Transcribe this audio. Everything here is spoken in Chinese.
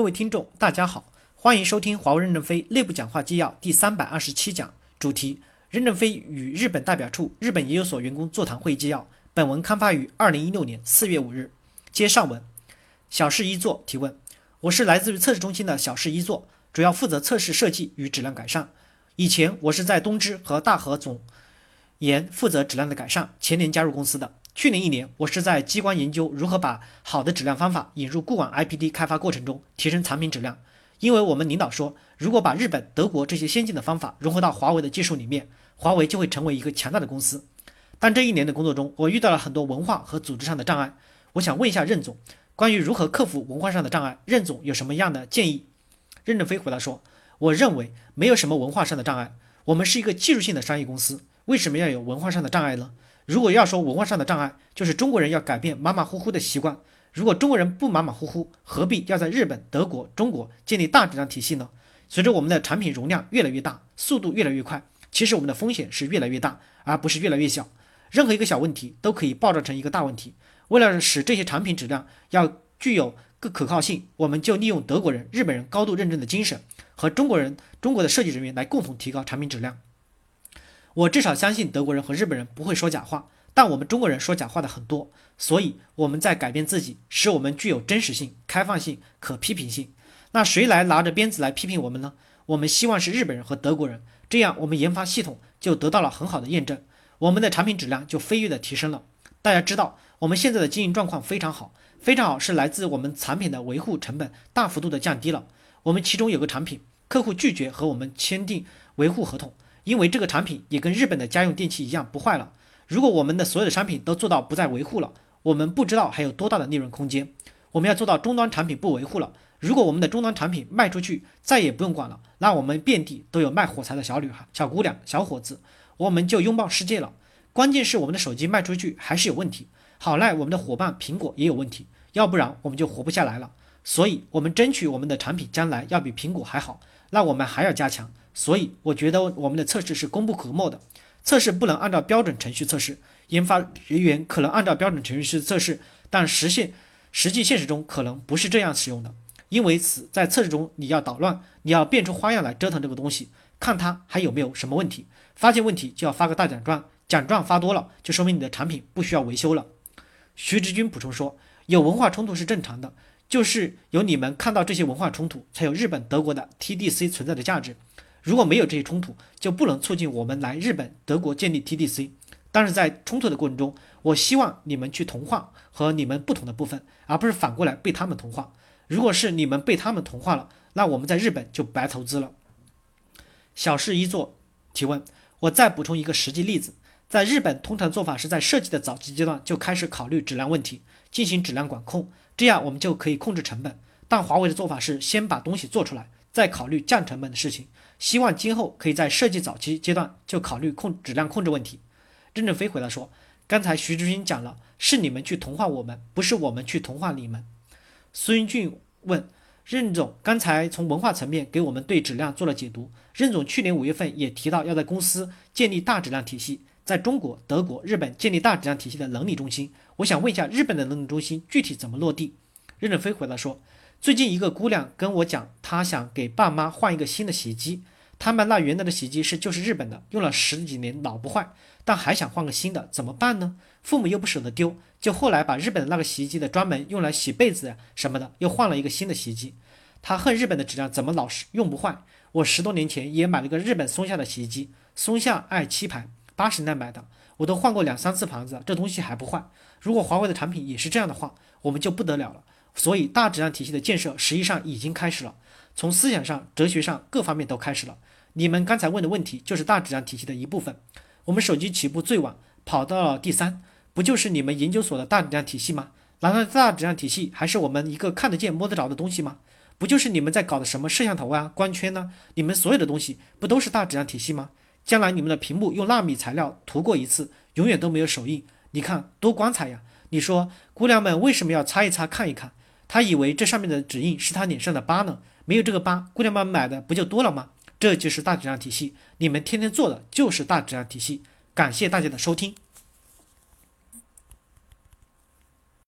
各位听众，大家好，欢迎收听华为任正非内部讲话纪要第三百二十七讲，主题：任正非与日本代表处日本研究所员工座谈会纪要。本文刊发于二零一六年四月五日。接上文，小事一做提问：我是来自于测试中心的小事一做，主要负责测试设计与质量改善。以前我是在东芝和大和总研负责质量的改善，前年加入公司的。去年一年，我是在机关研究如何把好的质量方法引入固网 IPD 开发过程中，提升产品质量。因为我们领导说，如果把日本、德国这些先进的方法融合到华为的技术里面，华为就会成为一个强大的公司。但这一年的工作中，我遇到了很多文化和组织上的障碍。我想问一下任总，关于如何克服文化上的障碍，任总有什么样的建议？任正非回答说：“我认为没有什么文化上的障碍。我们是一个技术性的商业公司，为什么要有文化上的障碍呢？”如果要说文化上的障碍，就是中国人要改变马马虎虎的习惯。如果中国人不马马虎虎，何必要在日本、德国、中国建立大质量体系呢？随着我们的产品容量越来越大，速度越来越快，其实我们的风险是越来越大，而不是越来越小。任何一个小问题都可以爆炸成一个大问题。为了使这些产品质量要具有个可靠性，我们就利用德国人、日本人高度认证的精神，和中国人、中国的设计人员来共同提高产品质量。我至少相信德国人和日本人不会说假话，但我们中国人说假话的很多，所以我们在改变自己，使我们具有真实性、开放性、可批评性。那谁来拿着鞭子来批评我们呢？我们希望是日本人和德国人，这样我们研发系统就得到了很好的验证，我们的产品质量就飞跃的提升了。大家知道，我们现在的经营状况非常好，非常好是来自我们产品的维护成本大幅度的降低了。我们其中有个产品，客户拒绝和我们签订维护合同。因为这个产品也跟日本的家用电器一样不坏了。如果我们的所有的商品都做到不再维护了，我们不知道还有多大的利润空间。我们要做到终端产品不维护了。如果我们的终端产品卖出去再也不用管了，那我们遍地都有卖火柴的小女孩、小姑娘、小伙子，我们就拥抱世界了。关键是我们的手机卖出去还是有问题。好赖我们的伙伴苹果也有问题，要不然我们就活不下来了。所以，我们争取我们的产品将来要比苹果还好，那我们还要加强。所以我觉得我们的测试是功不可没的。测试不能按照标准程序测试，研发人员可能按照标准程序去测试，但实现实际现实中可能不是这样使用的。因为此在测试中你要捣乱，你要变出花样来折腾这个东西，看它还有没有什么问题。发现问题就要发个大奖状，奖状发多了就说明你的产品不需要维修了。徐直军补充说，有文化冲突是正常的，就是有你们看到这些文化冲突，才有日本、德国的 TDC 存在的价值。如果没有这些冲突，就不能促进我们来日本、德国建立 TDC。但是在冲突的过程中，我希望你们去同化和你们不同的部分，而不是反过来被他们同化。如果是你们被他们同化了，那我们在日本就白投资了。小事一做，提问：我再补充一个实际例子，在日本通常做法是在设计的早期阶段就开始考虑质量问题，进行质量管控，这样我们就可以控制成本。但华为的做法是先把东西做出来，再考虑降成本的事情。希望今后可以在设计早期阶段就考虑控质量控制问题。任正非回答说：“刚才徐志军讲了，是你们去同化我们，不是我们去同化你们。”孙俊问任总：“刚才从文化层面给我们对质量做了解读。任总去年五月份也提到要在公司建立大质量体系，在中国、德国、日本建立大质量体系的能力中心。我想问一下，日本的能力中心具体怎么落地？”任正非回答说。最近一个姑娘跟我讲，她想给爸妈换一个新的洗衣机。他们那原来的洗衣机是就是日本的，用了十几年老不坏，但还想换个新的，怎么办呢？父母又不舍得丢，就后来把日本的那个洗衣机的专门用来洗被子什么的，又换了一个新的洗衣机。他恨日本的质量怎么老是用不坏。我十多年前也买了个日本松下的洗衣机，松下爱七牌，八十年代买的，我都换过两三次盘子，这东西还不坏。如果华为的产品也是这样的话，我们就不得了了。所以，大质量体系的建设实际上已经开始了，从思想上、哲学上各方面都开始了。你们刚才问的问题就是大质量体系的一部分。我们手机起步最晚，跑到了第三，不就是你们研究所的大质量体系吗？难道大质量体系还是我们一个看得见、摸得着的东西吗？不就是你们在搞的什么摄像头啊、光圈呢？你们所有的东西不都是大质量体系吗？将来你们的屏幕用纳米材料涂过一次，永远都没有手印，你看多光彩呀！你说姑娘们为什么要擦一擦、看一看？他以为这上面的指印是他脸上的疤呢，没有这个疤，姑娘们买的不就多了吗？这就是大质量体系，你们天天做的就是大质量体系。感谢大家的收听。